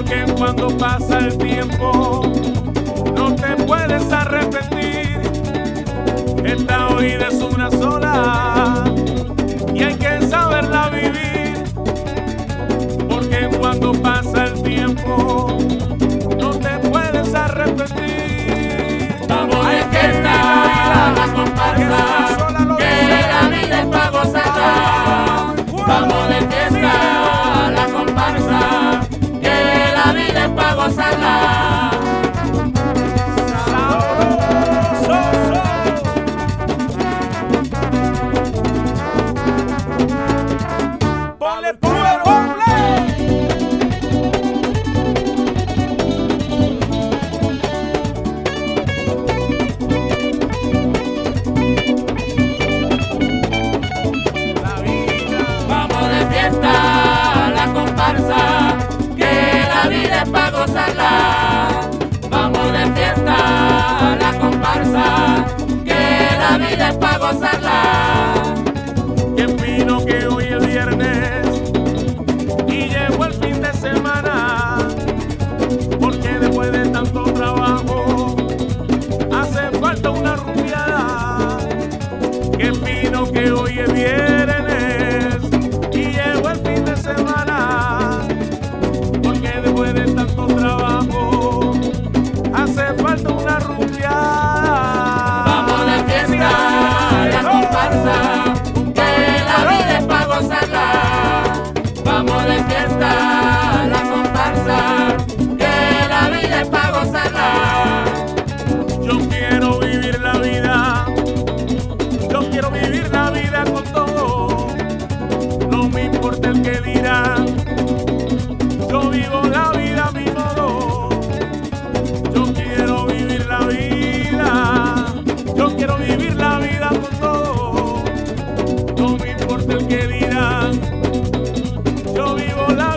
porque cuando pasa el tiempo no te puedes arrepentir. Esta vida es una sola y hay que cosa Yo vivo la vida mi modo. Yo quiero vivir la vida. Yo quiero vivir la vida con todo. No me importa el que dirán. Yo vivo la